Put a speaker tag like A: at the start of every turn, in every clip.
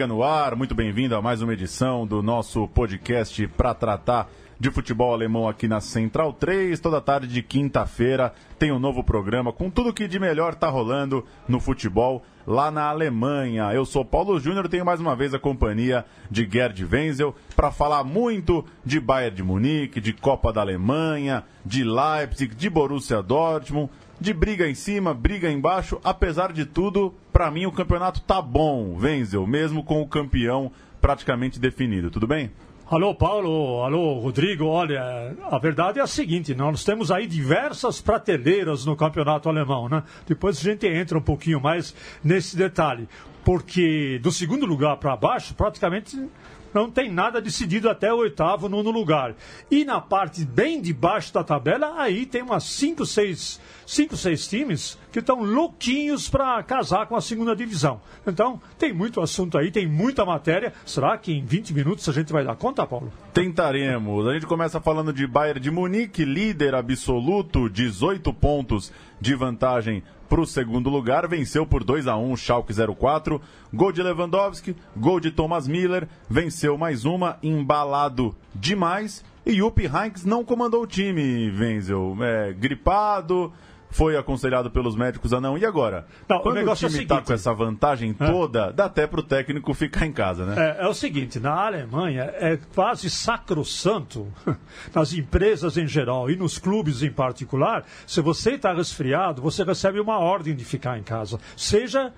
A: Bundesliga no ar, muito bem-vindo a mais uma edição do nosso podcast para tratar de futebol alemão aqui na Central 3. Toda tarde de quinta-feira tem um novo programa com tudo que de melhor tá rolando no futebol lá na Alemanha. Eu sou Paulo Júnior, tenho mais uma vez a companhia de Gerd Wenzel para falar muito de Bayern de Munique, de Copa da Alemanha, de Leipzig, de Borussia Dortmund, de briga em cima, briga embaixo. Apesar de tudo, para mim o campeonato tá bom, Wenzel, mesmo com o campeão praticamente definido. Tudo bem?
B: Alô, Paulo. Alô, Rodrigo. Olha, a verdade é a seguinte: nós temos aí diversas prateleiras no campeonato alemão, né? Depois a gente entra um pouquinho mais nesse detalhe. Porque do segundo lugar para baixo, praticamente não tem nada decidido até o oitavo, nono lugar. E na parte bem de baixo da tabela, aí tem umas 5, 6 cinco, seis times que estão louquinhos para casar com a segunda divisão. Então, tem muito assunto aí, tem muita matéria. Será que em 20 minutos a gente vai dar conta, Paulo?
A: Tentaremos. A gente começa falando de Bayern de Munique, líder absoluto, 18 pontos de vantagem para o segundo lugar, venceu por 2 a 1 o Schalke 04, gol de Lewandowski, gol de Thomas Miller, venceu mais uma, embalado demais, e Jupp Heynckes não comandou o time, Wenzel, é, gripado, foi aconselhado pelos médicos a não. E agora? Não, Quando o, o time está é com essa vantagem é. toda, é. dá até para o técnico ficar em casa, né?
B: É, é, o seguinte, na Alemanha é quase sacrossanto, nas empresas em geral e nos clubes em particular, se você está resfriado, você recebe uma ordem de ficar em casa, seja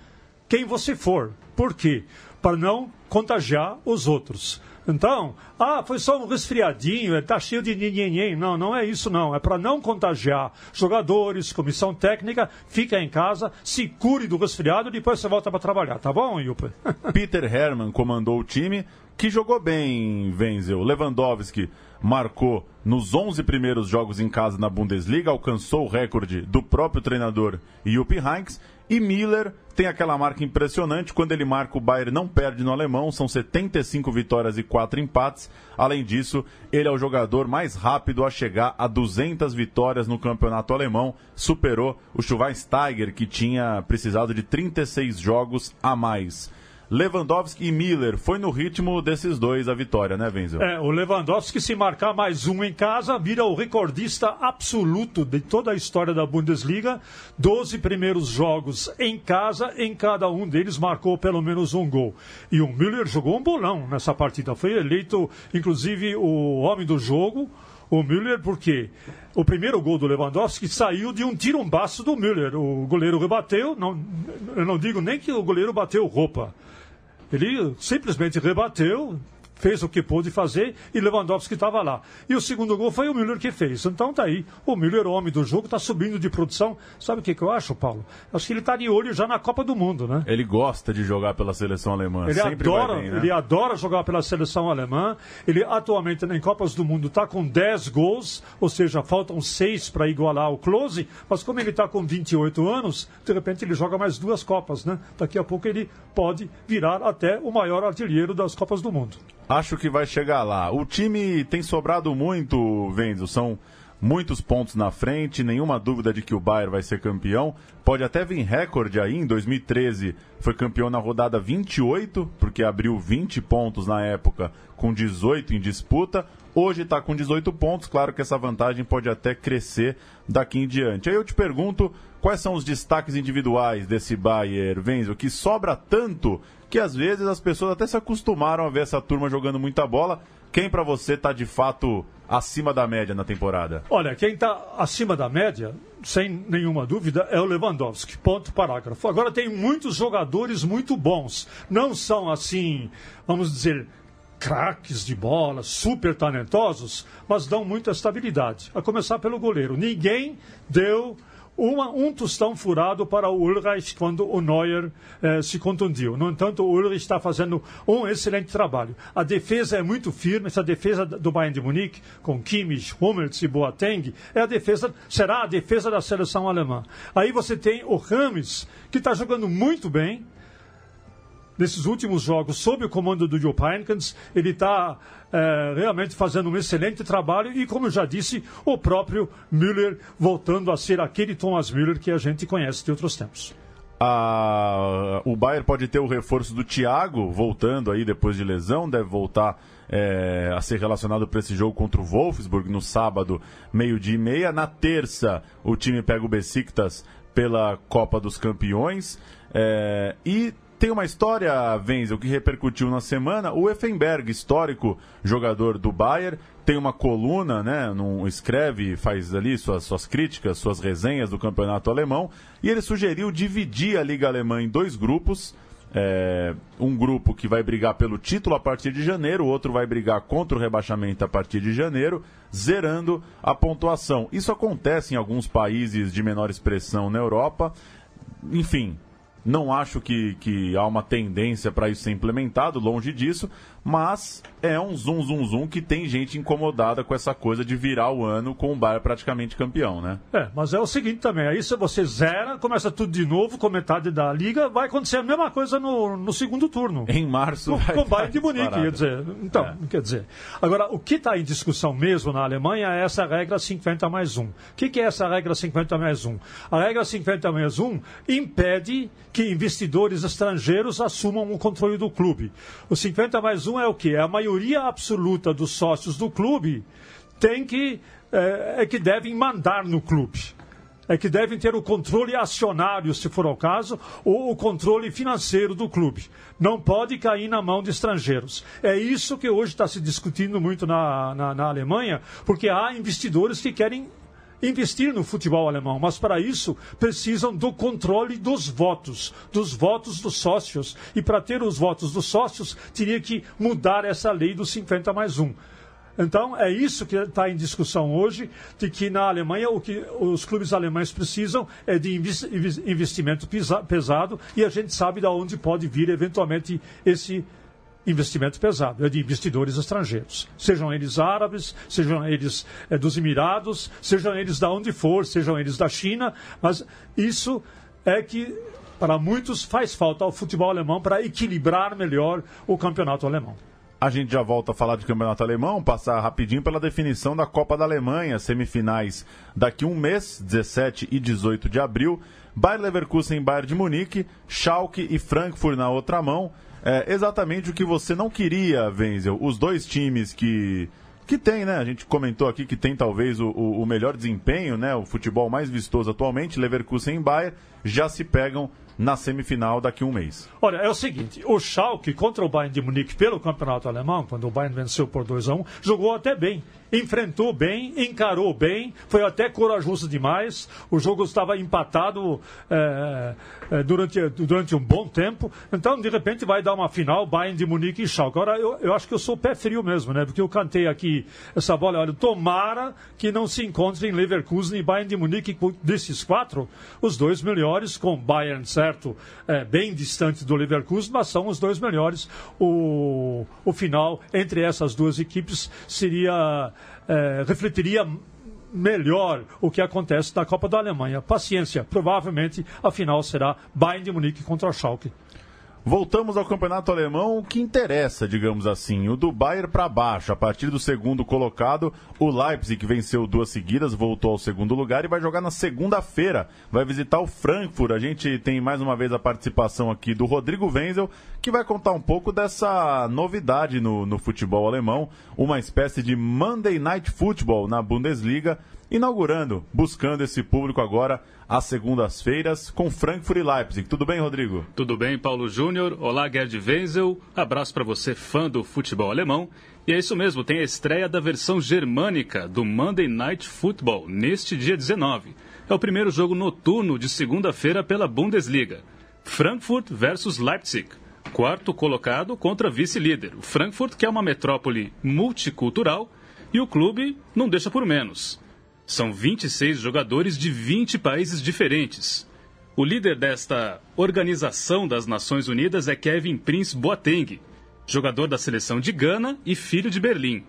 B: quem você for. Por quê? Para não contagiar os outros. Então, ah, foi só um resfriadinho, está cheio de ninhenhen. Não, não é isso não. É para não contagiar jogadores, comissão técnica, fica em casa, se cure do resfriado e depois você volta para trabalhar, tá bom, Yupa?
A: Peter Hermann comandou o time, que jogou bem, Wenzel. Lewandowski marcou nos 11 primeiros jogos em casa na Bundesliga, alcançou o recorde do próprio treinador Jupp Heynckes e Miller tem aquela marca impressionante, quando ele marca o Bayern não perde no alemão, são 75 vitórias e 4 empates. Além disso, ele é o jogador mais rápido a chegar a 200 vitórias no campeonato alemão, superou o Schweinsteiger que tinha precisado de 36 jogos a mais. Lewandowski e Miller. Foi no ritmo desses dois a vitória, né, Wenzel?
B: É, o Lewandowski, se marcar mais um em casa, vira o recordista absoluto de toda a história da Bundesliga. Doze primeiros jogos em casa, em cada um deles marcou pelo menos um gol. E o Miller jogou um bolão nessa partida. Foi eleito, inclusive, o homem do jogo o Müller, porque o primeiro gol do Lewandowski saiu de um tirumbaço do Müller. O goleiro rebateu, não, eu não digo nem que o goleiro bateu roupa. Ele simplesmente rebateu, fez o que pôde fazer e Lewandowski estava lá. E o segundo gol foi o Müller que fez. Então tá aí. O Müller, homem do jogo, está subindo de produção. Sabe o que, que eu acho, Paulo? Acho que ele está de olho já na Copa do Mundo, né?
A: Ele gosta de jogar pela seleção alemã.
B: Ele adora, bem, né? ele adora jogar pela seleção alemã. Ele atualmente em Copas do Mundo está com 10 gols, ou seja, faltam 6 para igualar o Close. Mas como ele está com 28 anos, de repente ele joga mais duas Copas, né? Daqui a pouco ele pode virar até o maior artilheiro das Copas do Mundo.
A: Acho que vai chegar lá. O time tem sobrado muito, Venzo. São muitos pontos na frente, nenhuma dúvida de que o Bayern vai ser campeão. Pode até vir recorde aí, em 2013 foi campeão na rodada 28, porque abriu 20 pontos na época, com 18 em disputa. Hoje está com 18 pontos, claro que essa vantagem pode até crescer daqui em diante. Aí eu te pergunto, quais são os destaques individuais desse Bayern, Venzo, que sobra tanto que às vezes as pessoas até se acostumaram a ver essa turma jogando muita bola. Quem para você está de fato acima da média na temporada?
B: Olha, quem está acima da média, sem nenhuma dúvida, é o Lewandowski. Ponto parágrafo. Agora tem muitos jogadores muito bons. Não são assim, vamos dizer, craques de bola, super talentosos, mas dão muita estabilidade. A começar pelo goleiro. Ninguém deu uma, um tostão furado para o Ulreich quando o Neuer eh, se contundiu. No entanto, o Ulreich está fazendo um excelente trabalho. A defesa é muito firme, essa defesa do Bayern de Munique, com Kimmich, Hummels e Boateng, é a defesa, será a defesa da seleção alemã. Aí você tem o Rames, que está jogando muito bem, nesses últimos jogos, sob o comando do Joe Heynckes, ele está é, realmente fazendo um excelente trabalho e, como eu já disse, o próprio Müller voltando a ser aquele Thomas Müller que a gente conhece de outros tempos.
A: Ah, o Bayern pode ter o reforço do Thiago voltando aí depois de lesão, deve voltar é, a ser relacionado para esse jogo contra o Wolfsburg no sábado, meio-dia e meia. Na terça, o time pega o Besiktas pela Copa dos Campeões. É, e tem uma história, Wenzel, que repercutiu na semana. O Effenberg, histórico jogador do Bayern, tem uma coluna, né? Num, escreve, faz ali suas, suas críticas, suas resenhas do campeonato alemão. E ele sugeriu dividir a Liga Alemã em dois grupos. É, um grupo que vai brigar pelo título a partir de janeiro, o outro vai brigar contra o rebaixamento a partir de janeiro, zerando a pontuação. Isso acontece em alguns países de menor expressão na Europa. Enfim, não acho que, que há uma tendência para isso ser implementado, longe disso, mas é um zoom, zoom, zoom que tem gente incomodada com essa coisa de virar o ano com o Bayern praticamente campeão, né?
B: É, mas é o seguinte também, aí se você zera, começa tudo de novo com metade da liga, vai acontecer a mesma coisa no, no segundo turno.
A: Em março
B: com, com o Bayern de Munique, quer dizer. Então, é. quer dizer. Agora, o que está em discussão mesmo na Alemanha é essa regra 50 mais 1. O que, que é essa regra 50 mais 1? A regra 50 mais 1 impede que investidores estrangeiros assumam o controle do clube. O 50 mais 1 é o que? É a maioria absoluta dos sócios do clube tem que, é, é que devem mandar no clube é que devem ter o controle acionário, se for o caso, ou o controle financeiro do clube. Não pode cair na mão de estrangeiros. É isso que hoje está se discutindo muito na, na, na Alemanha, porque há investidores que querem investir no futebol alemão, mas para isso precisam do controle dos votos, dos votos dos sócios. E para ter os votos dos sócios, teria que mudar essa lei do 50 mais 1. Então, é isso que está em discussão hoje, de que na Alemanha o que os clubes alemães precisam é de investimento pesado e a gente sabe de onde pode vir eventualmente esse investimento pesado, é de investidores estrangeiros, sejam eles árabes, sejam eles é, dos Emirados, sejam eles da onde for, sejam eles da China, mas isso é que para muitos faz falta ao futebol alemão para equilibrar melhor o campeonato alemão.
A: A gente já volta a falar de campeonato alemão, passar rapidinho pela definição da Copa da Alemanha, semifinais daqui um mês, 17 e 18 de abril. Bayer Leverkusen em Bayern de Munique, Schalke e Frankfurt na outra mão é, exatamente o que você não queria, Wenzel. Os dois times que que tem, né? A gente comentou aqui que tem talvez o, o, melhor desempenho, né? O futebol mais vistoso atualmente, Leverkusen e Bayern, já se pegam na semifinal daqui a um mês.
B: Olha, é o seguinte, o Schalke contra o Bayern de Munique pelo campeonato alemão, quando o Bayern venceu por 2 a 1 um, jogou até bem enfrentou bem, encarou bem, foi até corajoso demais. O jogo estava empatado é, durante, durante um bom tempo. Então, de repente, vai dar uma final Bayern de Munique e Schalke. Agora, eu, eu acho que eu sou pé frio mesmo, né? Porque eu cantei aqui essa bola. Olha, tomara que não se encontrem Leverkusen e Bayern de Munique desses quatro, os dois melhores, com Bayern, certo, é, bem distante do Leverkusen, mas são os dois melhores. O, o final entre essas duas equipes seria é, refletiria melhor o que acontece na Copa da Alemanha. Paciência, provavelmente a final será Bayern de Munique contra Schalke.
A: Voltamos ao campeonato alemão, o que interessa, digamos assim, o do Bayern para baixo. A partir do segundo colocado, o Leipzig, venceu duas seguidas, voltou ao segundo lugar e vai jogar na segunda-feira. Vai visitar o Frankfurt. A gente tem mais uma vez a participação aqui do Rodrigo Wenzel, que vai contar um pouco dessa novidade no, no futebol alemão, uma espécie de Monday Night Football na Bundesliga inaugurando, buscando esse público agora às segundas-feiras com Frankfurt e Leipzig. Tudo bem, Rodrigo?
C: Tudo bem, Paulo Júnior. Olá, Gerd Wenzel. Abraço para você, fã do futebol alemão. E é isso mesmo, tem a estreia da versão germânica do Monday Night Football neste dia 19. É o primeiro jogo noturno de segunda-feira pela Bundesliga. Frankfurt versus Leipzig. Quarto colocado contra vice-líder. O Frankfurt, que é uma metrópole multicultural, e o clube não deixa por menos. São 26 jogadores de 20 países diferentes. O líder desta Organização das Nações Unidas é Kevin Prince Boateng, jogador da seleção de Gana e filho de Berlim.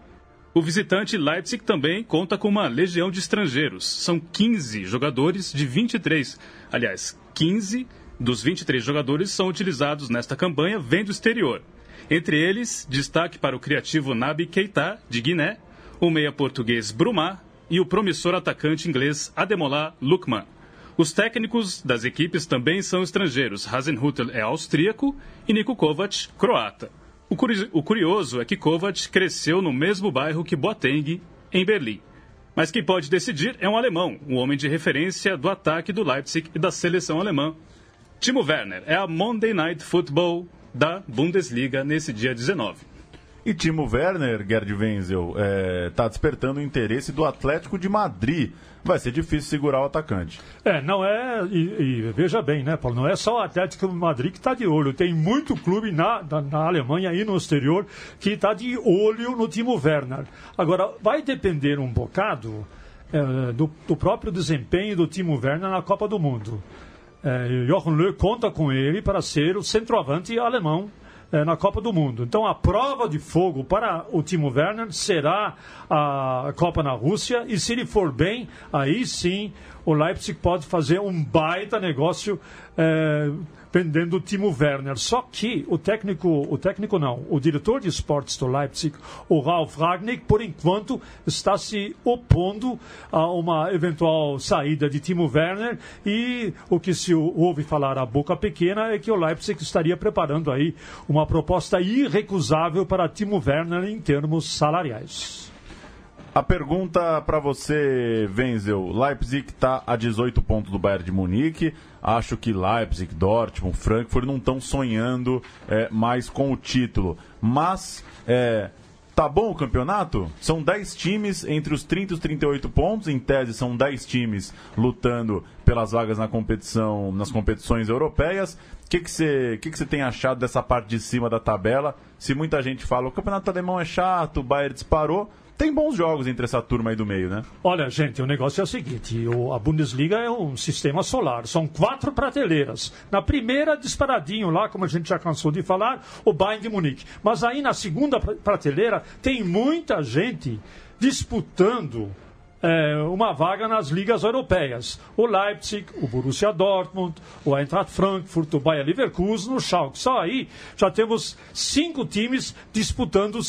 C: O visitante Leipzig também conta com uma legião de estrangeiros. São 15 jogadores de 23. Aliás, 15 dos 23 jogadores são utilizados nesta campanha vêm do exterior. Entre eles, destaque para o criativo Nabi Keita, de Guiné, o meia português Brumar e o promissor atacante inglês Ademola Lukman. Os técnicos das equipes também são estrangeiros. Hasenhutel é austríaco e Niko Kovac, croata. O curioso é que Kovac cresceu no mesmo bairro que Boateng, em Berlim. Mas quem pode decidir é um alemão, um homem de referência do ataque do Leipzig e da seleção alemã. Timo Werner é a Monday Night Football da Bundesliga nesse dia 19.
A: E Timo Werner, Gerd Wenzel, está é, tá despertando o interesse do Atlético de Madrid. Vai ser difícil segurar o atacante.
B: É, não é. E, e veja bem, né, Paulo? Não é só o Atlético de Madrid que está de olho. Tem muito clube na, na, na Alemanha e no exterior que está de olho no Timo Werner. Agora, vai depender um bocado é, do, do próprio desempenho do Timo Werner na Copa do Mundo. É, Jochen Löw conta com ele para ser o centroavante alemão é, na Copa do Mundo. Então a prova de fogo para o Timo Werner será a Copa na Rússia e se ele for bem, aí sim o Leipzig pode fazer um baita negócio. É, pendendo o Timo Werner. Só que o técnico, o técnico não, o diretor de esportes do Leipzig, o Ralf Ragnick, por enquanto está se opondo a uma eventual saída de Timo Werner e o que se ouve falar a boca pequena é que o Leipzig estaria preparando aí uma proposta irrecusável para Timo Werner em termos salariais.
A: A pergunta para você, Wenzel. Leipzig está a 18 pontos do Bayern de Munique. Acho que Leipzig, Dortmund, Frankfurt não estão sonhando é, mais com o título. Mas, é, tá bom o campeonato? São 10 times entre os 30 e os 38 pontos. Em tese, são 10 times lutando pelas vagas na competição, nas competições europeias. O que você que que que tem achado dessa parte de cima da tabela? Se muita gente fala o campeonato alemão é chato, o Bayern disparou tem bons jogos entre essa turma aí do meio, né?
B: Olha, gente, o negócio é o seguinte: o, a Bundesliga é um sistema solar, são quatro prateleiras. Na primeira, disparadinho lá, como a gente já cansou de falar, o Bayern de Munique. Mas aí na segunda prateleira tem muita gente disputando é, uma vaga nas ligas europeias. O Leipzig, o Borussia Dortmund, o Eintracht Frankfurt, o Bayer Leverkusen, o Schalke. Só aí já temos cinco times disputando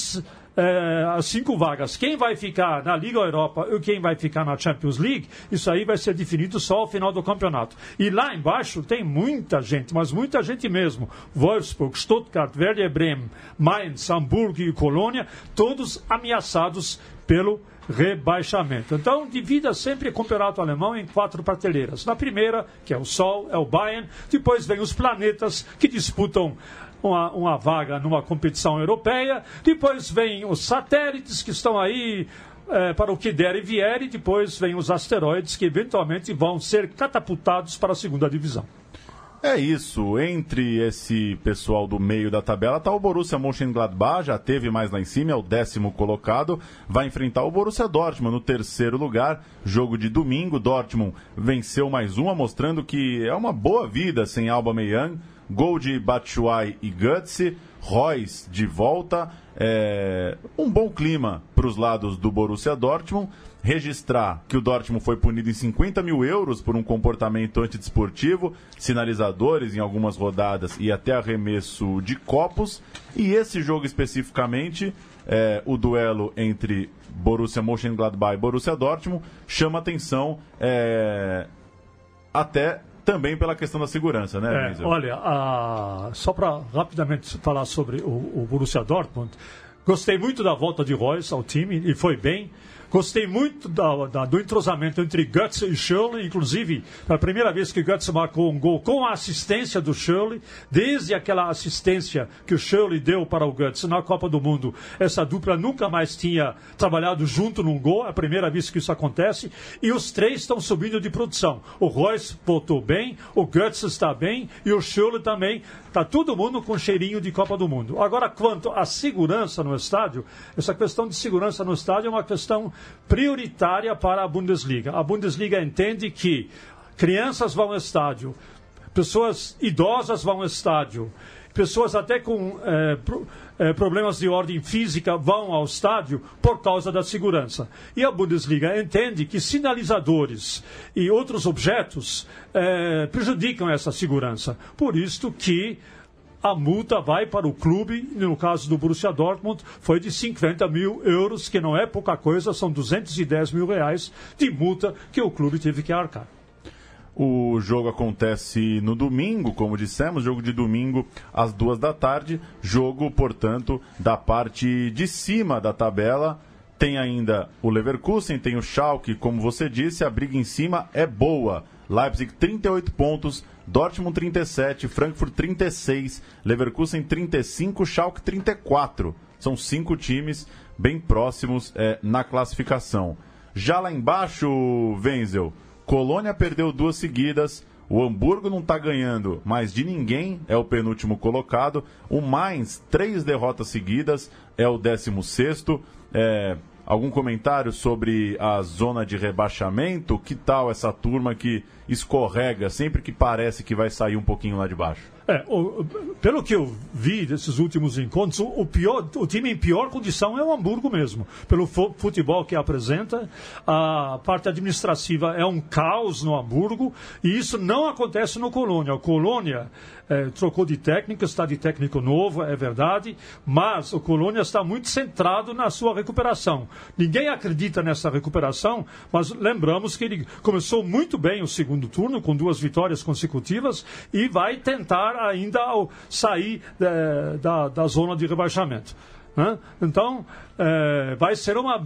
B: é, as cinco vagas. Quem vai ficar na Liga Europa e quem vai ficar na Champions League, isso aí vai ser definido só ao final do campeonato. E lá embaixo tem muita gente, mas muita gente mesmo. Wolfsburg, Stuttgart, Werder Bremen, Mainz, Hamburgo e Colônia, todos ameaçados pelo rebaixamento. Então, divida sempre o campeonato alemão em quatro prateleiras. Na primeira, que é o Sol, é o Bayern, depois vem os planetas que disputam uma, uma vaga numa competição europeia. Depois vem os satélites que estão aí é, para o que der e vier, e depois vem os asteroides que eventualmente vão ser catapultados para a segunda divisão.
A: É isso, entre esse pessoal do meio da tabela está o Borussia Mönchengladbach, já teve mais lá em cima, é o décimo colocado, vai enfrentar o Borussia Dortmund no terceiro lugar, jogo de domingo, Dortmund venceu mais uma, mostrando que é uma boa vida sem Alba Meyang, Gol de Batshuayi e Gutsi, Royce de volta. É, um bom clima para os lados do Borussia Dortmund. Registrar que o Dortmund foi punido em 50 mil euros por um comportamento antidesportivo, sinalizadores em algumas rodadas e até arremesso de copos. E esse jogo especificamente, é, o duelo entre Borussia Mönchengladbach e Borussia Dortmund, chama atenção é, até também pela questão da segurança, né,
B: é, Olha, a... só para rapidamente falar sobre o, o Borussia Dortmund, gostei muito da volta de Royce ao time e foi bem. Gostei muito da, da, do entrosamento entre Guts e Shirley, inclusive, a primeira vez que Guts marcou um gol com a assistência do Shirley, desde aquela assistência que o Shirley deu para o Guts na Copa do Mundo, essa dupla nunca mais tinha trabalhado junto num gol, é a primeira vez que isso acontece, e os três estão subindo de produção. O Royce voltou bem, o Guts está bem e o Shirley também. Está todo mundo com cheirinho de Copa do Mundo. Agora, quanto à segurança no estádio, essa questão de segurança no estádio é uma questão prioritária para a Bundesliga. A Bundesliga entende que crianças vão ao estádio, pessoas idosas vão ao estádio, pessoas até com é, pro, é, problemas de ordem física vão ao estádio por causa da segurança. E a Bundesliga entende que sinalizadores e outros objetos é, prejudicam essa segurança. Por isso que a multa vai para o clube, no caso do Borussia Dortmund, foi de 50 mil euros, que não é pouca coisa, são 210 mil reais de multa que o clube teve que arcar.
A: O jogo acontece no domingo, como dissemos, jogo de domingo às duas da tarde. Jogo, portanto, da parte de cima da tabela. Tem ainda o Leverkusen, tem o Schalke, como você disse, a briga em cima é boa. Leipzig 38 pontos, Dortmund 37, Frankfurt 36, Leverkusen 35, Schalke 34. São cinco times bem próximos é, na classificação. Já lá embaixo, Wenzel, Colônia perdeu duas seguidas, o Hamburgo não está ganhando mais de ninguém, é o penúltimo colocado. O Mainz, três derrotas seguidas, é o décimo sexto. É, algum comentário sobre a zona de rebaixamento? Que tal essa turma que escorrega sempre que parece que vai sair um pouquinho lá de baixo?
B: É, o, pelo que eu vi desses últimos encontros, o, pior, o time em pior condição é o Hamburgo mesmo. Pelo futebol que apresenta, a parte administrativa é um caos no Hamburgo e isso não acontece no Colônia. O Colônia é, trocou de técnico, está de técnico novo, é verdade, mas o Colônia está muito centrado na sua recuperação. Ninguém acredita nessa recuperação, mas lembramos que ele começou muito bem o segundo turno, com duas vitórias consecutivas, e vai tentar ainda ao sair é, da, da zona de rebaixamento. Né? Então, é, vai ser uma.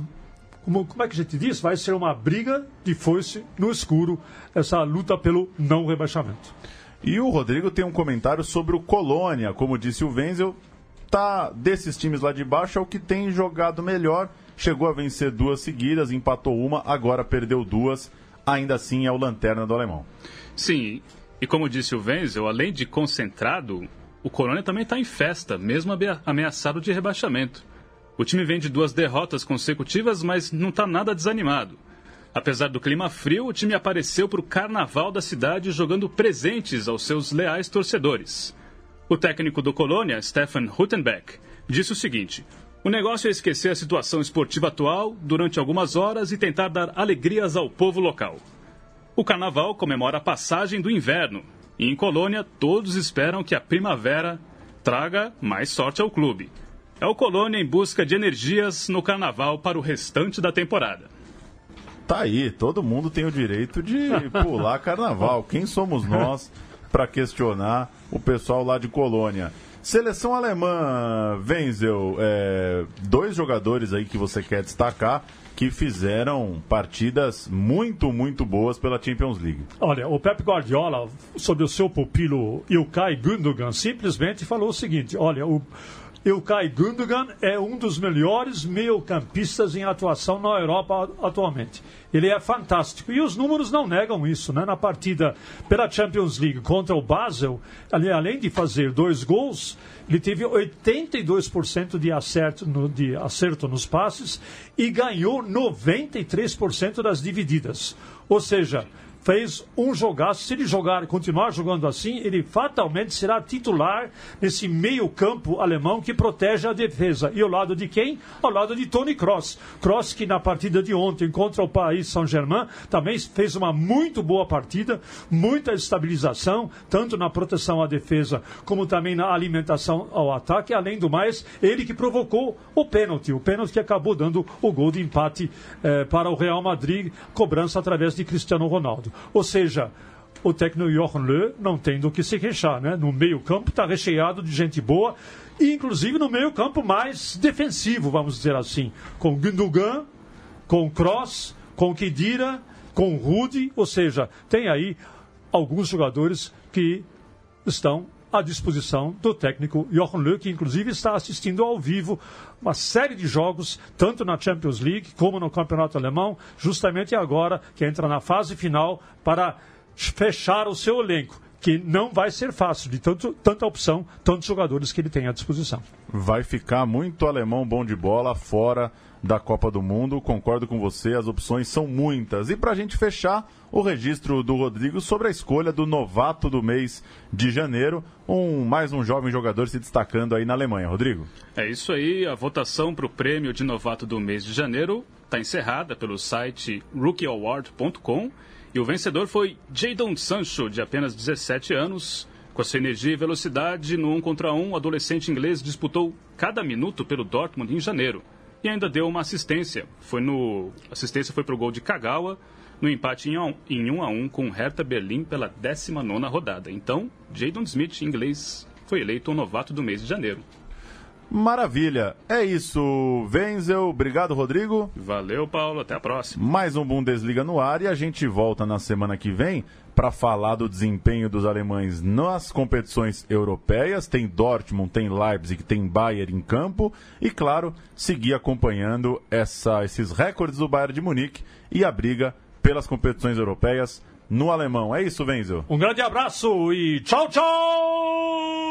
B: Como, como, é que a gente diz? Vai ser uma briga de foice no escuro, essa luta pelo não rebaixamento.
A: E o Rodrigo tem um comentário sobre o Colônia. Como disse o Wenzel, tá desses times lá de baixo é o que tem jogado melhor. Chegou a vencer duas seguidas, empatou uma, agora perdeu duas. Ainda assim é o lanterna do alemão.
C: Sim, e como disse o Wenzel, além de concentrado, o Colônia também está em festa, mesmo ameaçado de rebaixamento. O time vem de duas derrotas consecutivas, mas não está nada desanimado. Apesar do clima frio, o time apareceu para o carnaval da cidade jogando presentes aos seus leais torcedores. O técnico do Colônia, Stefan Huttenbeck, disse o seguinte: O negócio é esquecer a situação esportiva atual durante algumas horas e tentar dar alegrias ao povo local. O carnaval comemora a passagem do inverno e em Colônia todos esperam que a primavera traga mais sorte ao clube. É o Colônia em busca de energias no carnaval para o restante da temporada.
A: Tá aí, todo mundo tem o direito de pular carnaval. Quem somos nós para questionar o pessoal lá de Colônia? Seleção alemã, Wenzel, é, dois jogadores aí que você quer destacar que fizeram partidas muito, muito boas pela Champions League.
B: Olha, o Pep Guardiola, sobre o seu pupilo Ilkay Gundogan, simplesmente falou o seguinte: olha, o Ilkay Gundogan é um dos melhores meio-campistas em atuação na Europa atualmente. Ele é fantástico. E os números não negam isso. Né? Na partida pela Champions League contra o Basel, além de fazer dois gols, ele teve 82% de acerto, no, de acerto nos passes e ganhou 93% das divididas. Ou seja, fez um jogaço. Se ele jogar, continuar jogando assim, ele fatalmente será titular nesse meio-campo alemão que protege a defesa. E ao lado de quem? Ao lado de Tony Kroos. Kroos que na partida de ontem contra o Paris Saint-Germain também fez uma muito boa partida, muita estabilização, tanto na proteção à defesa como também na alimentação ao ataque. Além do mais, ele que provocou o pênalti, o pênalti que acabou dando o gol de empate eh, para o Real Madrid, cobrança através de Cristiano Ronaldo. Ou seja, o técnico Jochen Löw não tem do que se queixar, né? No meio-campo está recheado de gente boa, inclusive no meio-campo mais defensivo, vamos dizer assim, com Gundogan, com Kroos, com Kedira, com Rudy, ou seja, tem aí alguns jogadores que estão à disposição do técnico Jochen Löw, que inclusive está assistindo ao vivo uma série de jogos, tanto na Champions League como no Campeonato Alemão, justamente agora que entra na fase final para fechar o seu elenco. que não vai ser fácil, de tanto, tanta opção, tantos jogadores que ele tem à disposição.
A: Vai ficar muito alemão bom de bola fora da Copa do Mundo. Concordo com você, as opções são muitas. E para a gente fechar, o registro do Rodrigo sobre a escolha do novato do mês de janeiro, um mais um jovem jogador se destacando aí na Alemanha. Rodrigo.
C: É isso aí, a votação para o prêmio de novato do mês de janeiro está encerrada pelo site rookieaward.com e o vencedor foi Jadon Sancho, de apenas 17 anos. Com a sua energia e velocidade, no 1 contra 1, o adolescente inglês disputou cada minuto pelo Dortmund em janeiro e ainda deu uma assistência. Foi no assistência foi para o gol de Kagawa no empate em 1 em um a 1 com Hertha Berlim pela 19 rodada. Então, Jadon Smith, inglês, foi eleito o novato do mês de janeiro.
A: Maravilha. É isso, Wenzel. Obrigado, Rodrigo.
C: Valeu, Paulo. Até a próxima.
A: Mais um Bundesliga no ar e a gente volta na semana que vem para falar do desempenho dos alemães nas competições europeias. Tem Dortmund, tem Leipzig, tem Bayern em campo e, claro, seguir acompanhando essa, esses recordes do Bayern de Munique e a briga pelas competições europeias no alemão. É isso, Wenzel.
B: Um grande abraço e tchau, tchau!